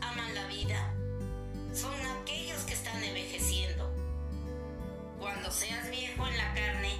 aman la vida son aquellos que están envejeciendo. Cuando seas viejo en la carne,